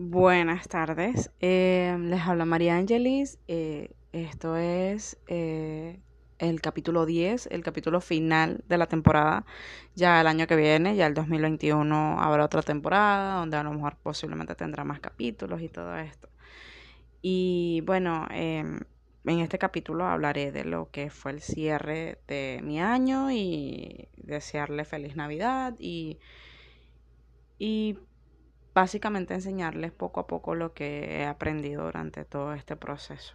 Buenas tardes, eh, les habla María Angelis. eh, esto es eh, el capítulo 10, el capítulo final de la temporada. Ya el año que viene, ya el 2021, habrá otra temporada donde a lo mejor posiblemente tendrá más capítulos y todo esto. Y bueno, em, en este capítulo hablaré de lo que fue el cierre de mi año y desearle feliz Navidad y, y básicamente enseñarles poco a poco lo que he aprendido durante todo este proceso.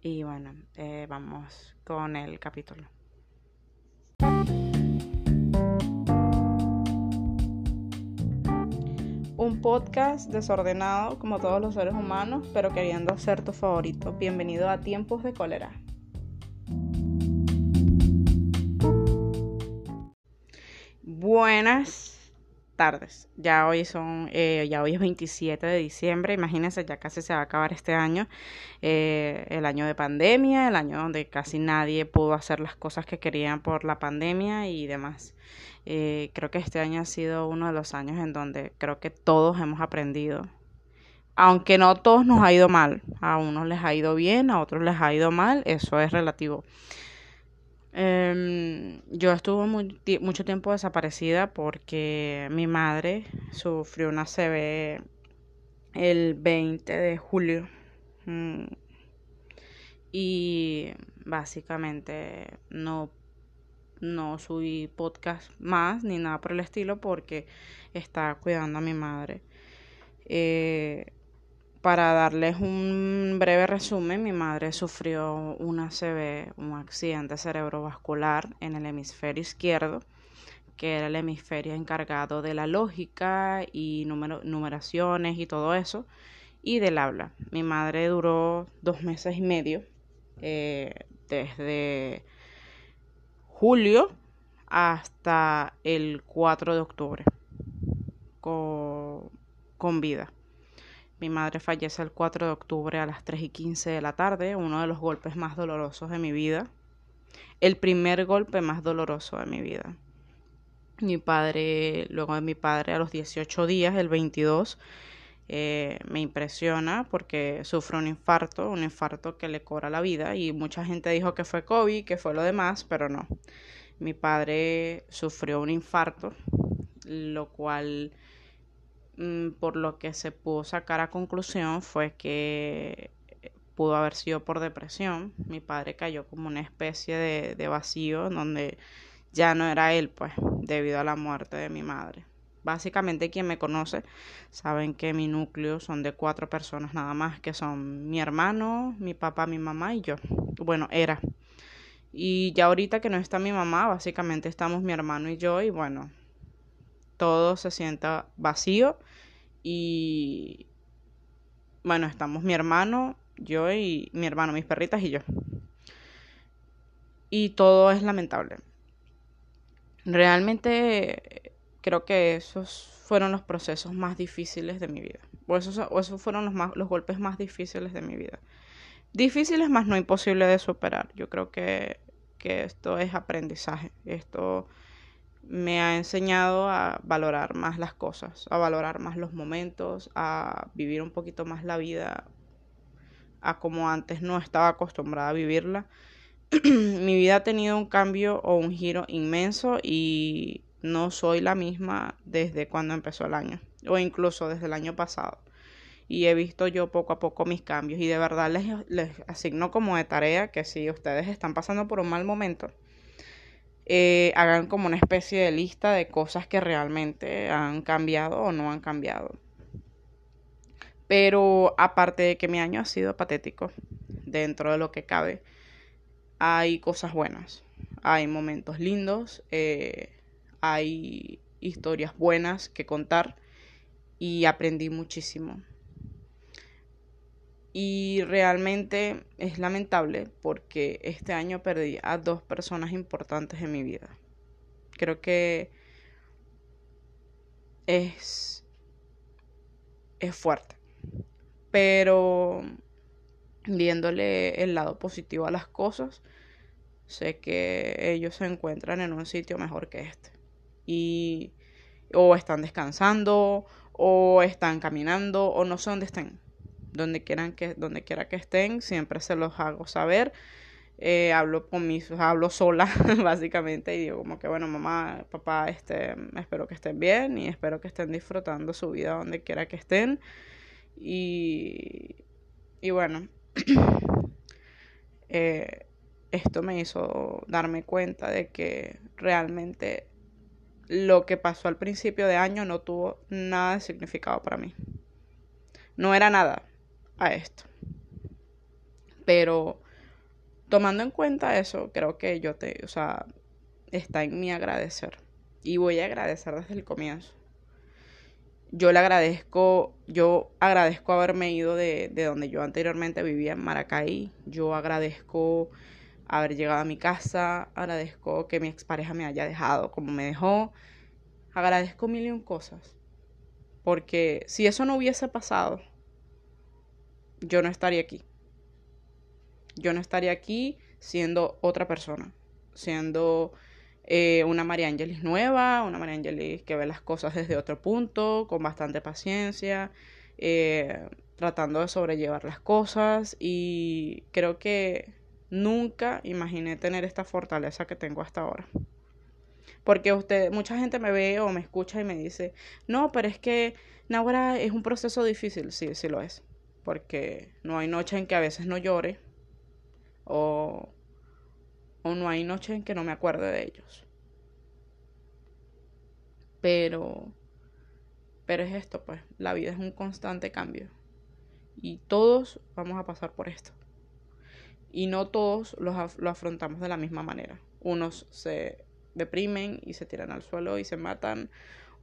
Y bueno, eh, vamos con el capítulo. Un podcast desordenado como todos los seres humanos, pero queriendo ser tu favorito. Bienvenido a Tiempos de Cólera. Buenas tardes. Ya hoy son, eh, ya hoy es 27 de diciembre, imagínense, ya casi se va a acabar este año, eh, el año de pandemia, el año donde casi nadie pudo hacer las cosas que querían por la pandemia y demás. Eh, creo que este año ha sido uno de los años en donde creo que todos hemos aprendido. Aunque no todos nos ha ido mal, a unos les ha ido bien, a otros les ha ido mal, eso es relativo. Em, yo estuve mucho tiempo desaparecida porque mi madre sufrió una CB el 20 de julio. Mm, y básicamente no, no subí podcast más ni nada por el estilo porque estaba cuidando a mi madre. Eh, para darles un breve resumen, mi madre sufrió una CB, un accidente cerebrovascular en el hemisferio izquierdo, que era el hemisferio encargado de la lógica y numeraciones y todo eso, y del habla. Mi madre duró dos meses y medio, eh, desde julio hasta el 4 de octubre, con vida. Mi madre fallece el 4 de octubre a las 3 y 15 de la tarde, uno de los golpes más dolorosos de mi vida. El primer golpe más doloroso de mi vida. Mi padre, luego de mi padre, a los 18 días, el 22, eh, me impresiona porque sufre un infarto, un infarto que le cobra la vida y mucha gente dijo que fue COVID, que fue lo demás, pero no. Mi padre sufrió un infarto, lo cual por lo que se pudo sacar a conclusión fue que pudo haber sido por depresión. Mi padre cayó como una especie de, de vacío donde ya no era él, pues, debido a la muerte de mi madre. Básicamente quien me conoce saben que mi núcleo son de cuatro personas nada más, que son mi hermano, mi papá, mi mamá y yo. Bueno, era. Y ya ahorita que no está mi mamá, básicamente estamos mi hermano y yo y bueno, todo se sienta vacío y bueno, estamos mi hermano, yo y mi hermano, mis perritas y yo. Y todo es lamentable. Realmente creo que esos fueron los procesos más difíciles de mi vida. O esos, esos fueron los, más, los golpes más difíciles de mi vida. Difíciles más no imposible de superar. Yo creo que, que esto es aprendizaje. Esto me ha enseñado a valorar más las cosas, a valorar más los momentos, a vivir un poquito más la vida a como antes no estaba acostumbrada a vivirla. Mi vida ha tenido un cambio o un giro inmenso y no soy la misma desde cuando empezó el año o incluso desde el año pasado. Y he visto yo poco a poco mis cambios y de verdad les, les asigno como de tarea que si ustedes están pasando por un mal momento, eh, hagan como una especie de lista de cosas que realmente han cambiado o no han cambiado. Pero aparte de que mi año ha sido patético, dentro de lo que cabe, hay cosas buenas, hay momentos lindos, eh, hay historias buenas que contar y aprendí muchísimo. Y realmente es lamentable porque este año perdí a dos personas importantes en mi vida. Creo que es, es fuerte. Pero viéndole el lado positivo a las cosas, sé que ellos se encuentran en un sitio mejor que este. Y o están descansando o están caminando o no sé dónde estén. Donde quieran que, donde quiera que estén, siempre se los hago saber. Eh, hablo con mis, hablo sola básicamente y digo como que bueno mamá, papá, este, espero que estén bien y espero que estén disfrutando su vida donde quiera que estén y, y bueno, eh, esto me hizo darme cuenta de que realmente lo que pasó al principio de año no tuvo nada de significado para mí. No era nada a esto. Pero tomando en cuenta eso, creo que yo te, o sea, está en mi agradecer. Y voy a agradecer desde el comienzo. Yo le agradezco, yo agradezco haberme ido de, de donde yo anteriormente vivía en Maracay. Yo agradezco haber llegado a mi casa, agradezco que mi expareja me haya dejado como me dejó, agradezco mil y un cosas. Porque si eso no hubiese pasado, yo no estaría aquí. Yo no estaría aquí siendo otra persona, siendo eh, una María Ángeles nueva, una María Ángeles que ve las cosas desde otro punto, con bastante paciencia, eh, tratando de sobrellevar las cosas y creo que Nunca imaginé tener esta fortaleza que tengo hasta ahora. Porque usted, mucha gente me ve o me escucha y me dice, no, pero es que Nahuara es un proceso difícil. Sí, sí lo es. Porque no hay noche en que a veces no llore. O, o no hay noche en que no me acuerde de ellos. Pero, pero es esto, pues, la vida es un constante cambio. Y todos vamos a pasar por esto y no todos los lo afrontamos de la misma manera. Unos se deprimen y se tiran al suelo y se matan,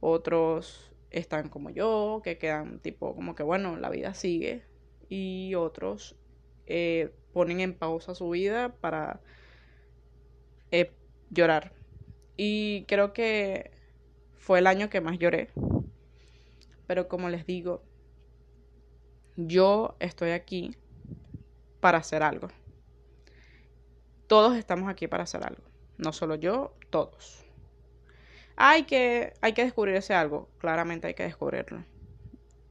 otros están como yo, que quedan tipo como que bueno, la vida sigue, y otros eh, ponen en pausa su vida para eh, llorar. Y creo que fue el año que más lloré. Pero como les digo, yo estoy aquí para hacer algo. Todos estamos aquí para hacer algo. No solo yo, todos. Hay que, hay que descubrir ese algo. Claramente hay que descubrirlo.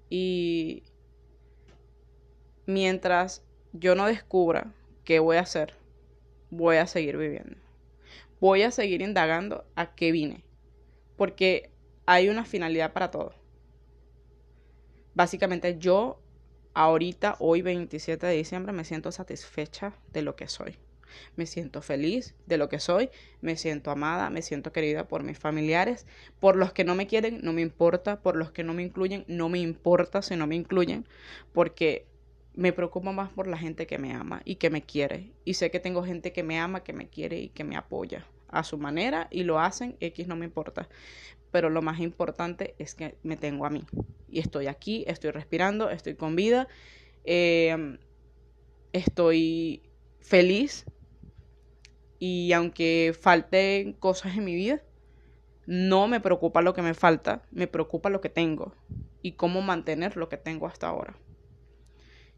Y mientras yo no descubra qué voy a hacer, voy a seguir viviendo. Voy a seguir indagando a qué vine. Porque hay una finalidad para todo. Básicamente yo ahorita, hoy 27 de diciembre, me siento satisfecha de lo que soy me siento feliz de lo que soy, me siento amada, me siento querida por mis familiares, por los que no me quieren, no me importa, por los que no me incluyen, no me importa si no me incluyen, porque me preocupa más por la gente que me ama y que me quiere. Y sé que tengo gente que me ama, que me quiere y que me apoya a su manera y lo hacen, X no me importa. Pero lo más importante es que me tengo a mí. Y estoy aquí, estoy respirando, estoy con vida, eh, estoy feliz y aunque falten cosas en mi vida, no me preocupa lo que me falta, me preocupa lo que tengo y cómo mantener lo que tengo hasta ahora.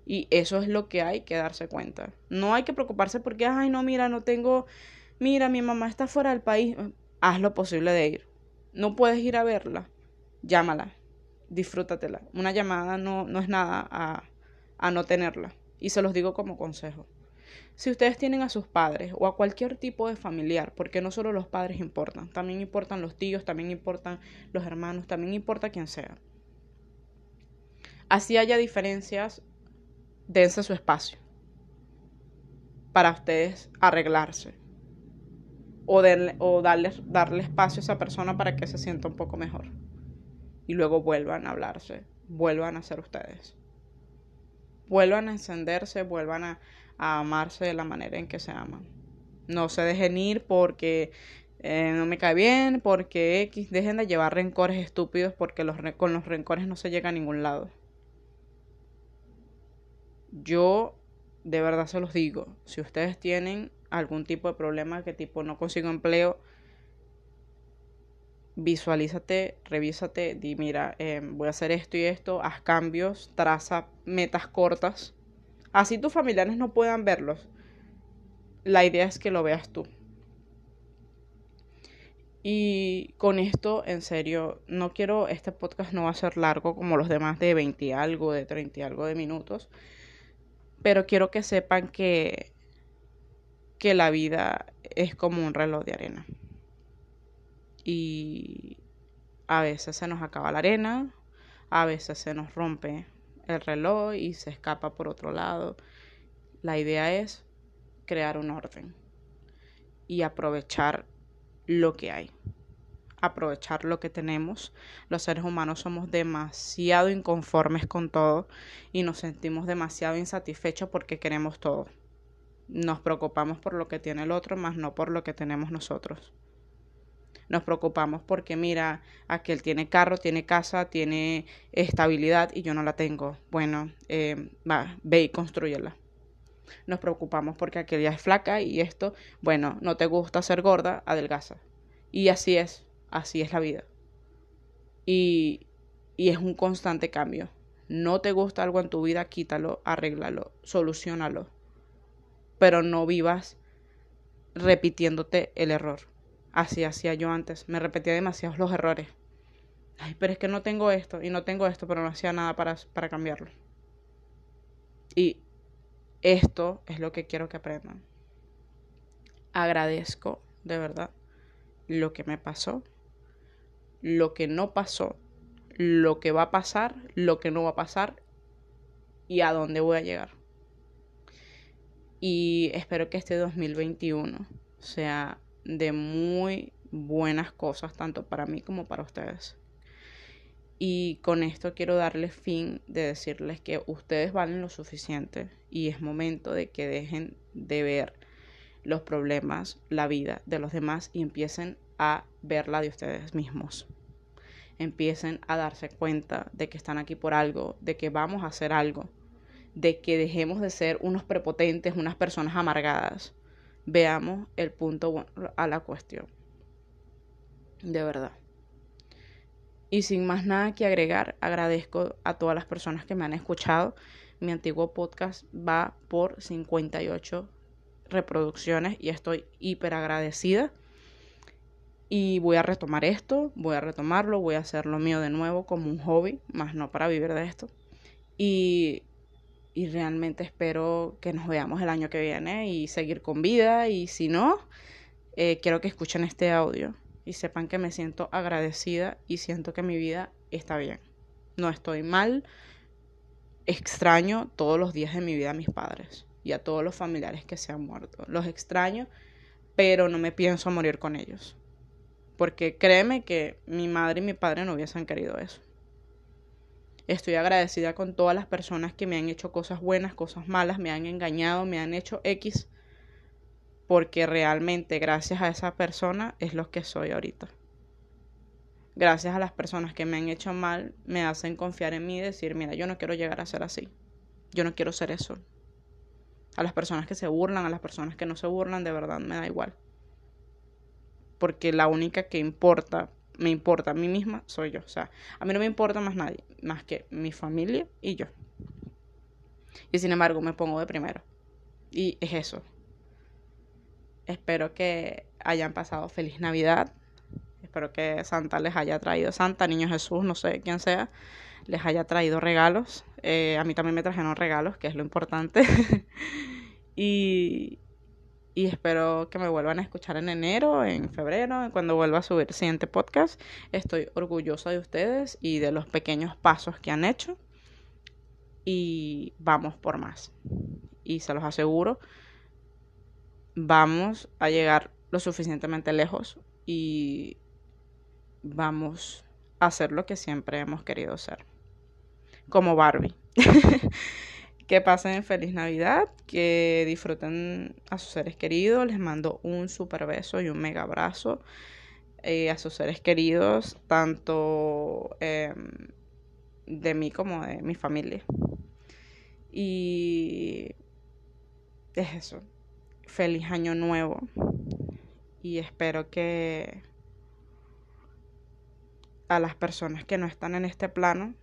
Y eso es lo que hay que darse cuenta. No hay que preocuparse porque, ay, no, mira, no tengo, mira, mi mamá está fuera del país. Haz lo posible de ir. No puedes ir a verla, llámala, disfrútatela. Una llamada no, no es nada a, a no tenerla. Y se los digo como consejo. Si ustedes tienen a sus padres o a cualquier tipo de familiar, porque no solo los padres importan, también importan los tíos, también importan los hermanos, también importa quien sea. Así haya diferencias, dense su espacio para ustedes arreglarse o, darle, darle espacio a esa persona para que se sienta un poco mejor y luego vuelvan a hablarse, vuelvan a ser ustedes, vuelvan a encenderse, vuelvan a, amarse de la manera en que se aman. No se dejen ir porque eh, no me cae bien, porque X, dejen de llevar rencores estúpidos porque los, con los rencores no se llega a ningún lado. Yo de verdad se los digo, si ustedes tienen algún tipo de problema que tipo no consigo empleo, visualízate, revísate, di mira, eh, voy a hacer esto y esto, haz cambios, traza metas cortas Así tus familiares no puedan verlos. La idea es que lo veas tú. Y con esto, en serio, no quiero, este podcast no va a ser largo como los demás de 20 y algo, de 30 y algo de minutos, pero quiero que sepan que, que la vida es como un reloj de arena. Y a veces se nos acaba la arena, a veces se nos rompe el reloj y se escapa por otro lado. La idea es crear un orden y aprovechar lo que hay, aprovechar lo que tenemos. Los seres humanos somos demasiado inconformes con todo y nos sentimos demasiado insatisfechos porque queremos todo. Nos preocupamos por lo que tiene el otro, más no por lo que tenemos nosotros. Nos preocupamos porque mira, aquel tiene carro, tiene casa, tiene estabilidad y yo no la tengo. Bueno, eh, va, ve y construyela nos preocupamos porque aquella es flaca y esto, bueno, no te gusta ser gorda, adelgaza. Y así es, así es la vida. Y, y es un constante cambio. No te gusta algo en tu vida, quítalo, arréglalo, solucionalo. Pero no vivas repitiéndote el error. Así hacía yo antes. Me repetía demasiados los errores. Ay, pero es que no tengo esto y no tengo esto, pero no hacía nada para, para cambiarlo. Y esto es lo que quiero que aprendan. Agradezco de verdad lo que me pasó, lo que no pasó, lo que va a pasar, lo que no va a pasar y a dónde voy a llegar. Y espero que este 2021 sea de muy buenas cosas, tanto para mí como para ustedes. Y con esto quiero darles fin de decirles que ustedes valen lo suficiente y es momento de que dejen de ver los problemas, la vida de los demás y empiecen a verla de ustedes mismos. Empiecen a darse cuenta de que están aquí por algo, de que vamos a hacer algo, de que dejemos de ser unos prepotentes, unas personas amargadas. Veamos el punto a la cuestión. De verdad. Y sin más nada que agregar, agradezco a todas las personas que me han escuchado. Mi antiguo podcast va por 58 reproducciones y estoy hiper agradecida. Y voy a retomar esto, voy a retomarlo, voy a hacerlo mío de nuevo como un hobby, más no para vivir de esto. Y, y realmente espero que nos veamos el año que viene y seguir con vida. Y si no, eh, quiero que escuchen este audio y sepan que me siento agradecida y siento que mi vida está bien. No estoy mal. Extraño todos los días de mi vida a mis padres y a todos los familiares que se han muerto. Los extraño, pero no me pienso morir con ellos. Porque créeme que mi madre y mi padre no hubiesen querido eso. Estoy agradecida con todas las personas que me han hecho cosas buenas, cosas malas, me han engañado, me han hecho X porque realmente gracias a esa persona es lo que soy ahorita. Gracias a las personas que me han hecho mal, me hacen confiar en mí y decir, mira, yo no quiero llegar a ser así. Yo no quiero ser eso. A las personas que se burlan, a las personas que no se burlan, de verdad me da igual. Porque la única que importa, me importa a mí misma, soy yo. O sea, a mí no me importa más nadie, más que mi familia y yo. Y sin embargo, me pongo de primero. Y es eso. Espero que hayan pasado feliz Navidad. Espero que Santa les haya traído, Santa, Niño Jesús, no sé quién sea, les haya traído regalos. Eh, a mí también me trajeron regalos, que es lo importante. y, y espero que me vuelvan a escuchar en enero, en febrero, cuando vuelva a subir el siguiente podcast. Estoy orgullosa de ustedes y de los pequeños pasos que han hecho. Y vamos por más. Y se los aseguro vamos a llegar lo suficientemente lejos y vamos a hacer lo que siempre hemos querido ser. Como Barbie. que pasen feliz Navidad, que disfruten a sus seres queridos. Les mando un super beso y un mega abrazo eh, a sus seres queridos, tanto em, de mí como de mi familia. Y es eso feliz año nuevo y espero que a las personas que no están en este plano,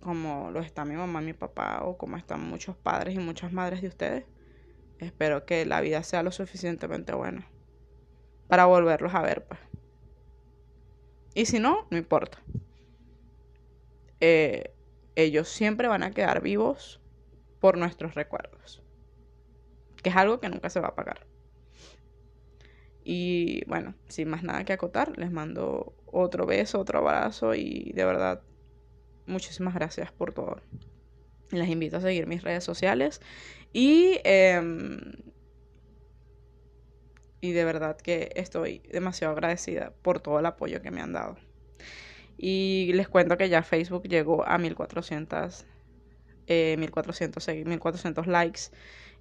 como lo está mi mamá, mi papá o como están muchos padres y muchas madres de ustedes, espero que la vida sea lo suficientemente buena para volverlos a ver, pues. Y si no, no importa. Eh, ellos siempre van a quedar vivos por nuestros recuerdos. Que es algo que nunca se va a apagar. Y bueno, sin más nada que acotar, les mando otro beso, otro abrazo y de verdad, muchísimas gracias por todo. Les invito a seguir mis redes sociales y, em, y de verdad que estoy demasiado agradecida por todo el apoyo que me han dado. Y les cuento que ya Facebook llegó a 1400, eh, 1400, 1400 likes.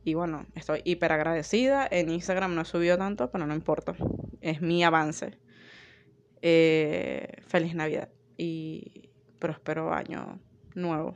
Y bueno, estoy hiper agradecida. En Instagram no he subido tanto, pero no importa. Es mi avance. Eh, feliz Navidad y próspero año nuevo.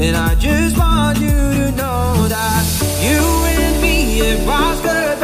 And I just want you to know that you and me, it was good,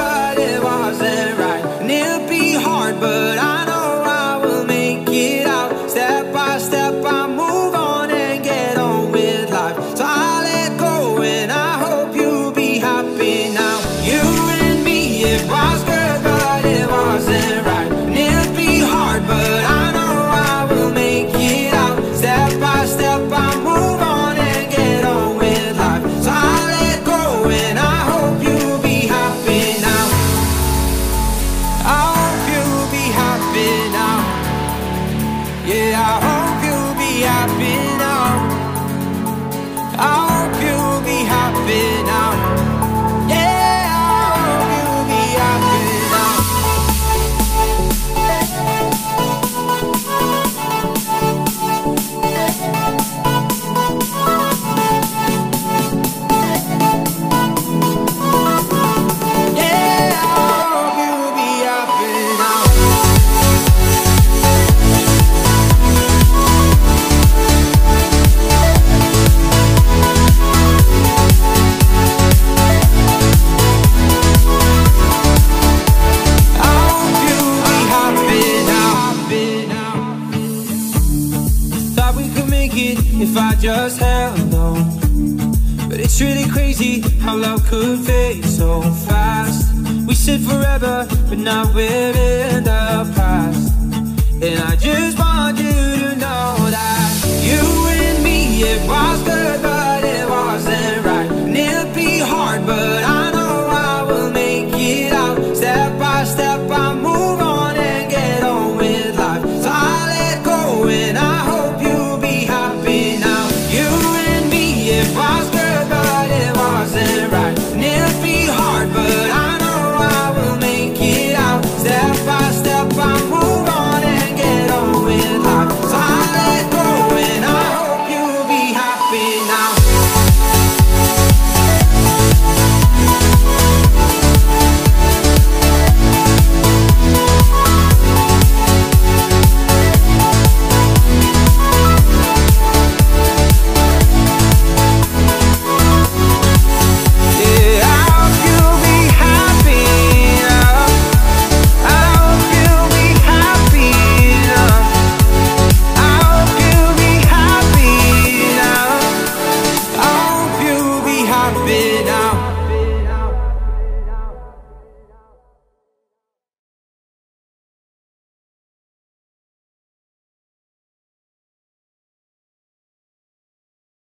just held on. But it's really crazy how love could fade so fast. We said forever, but now we're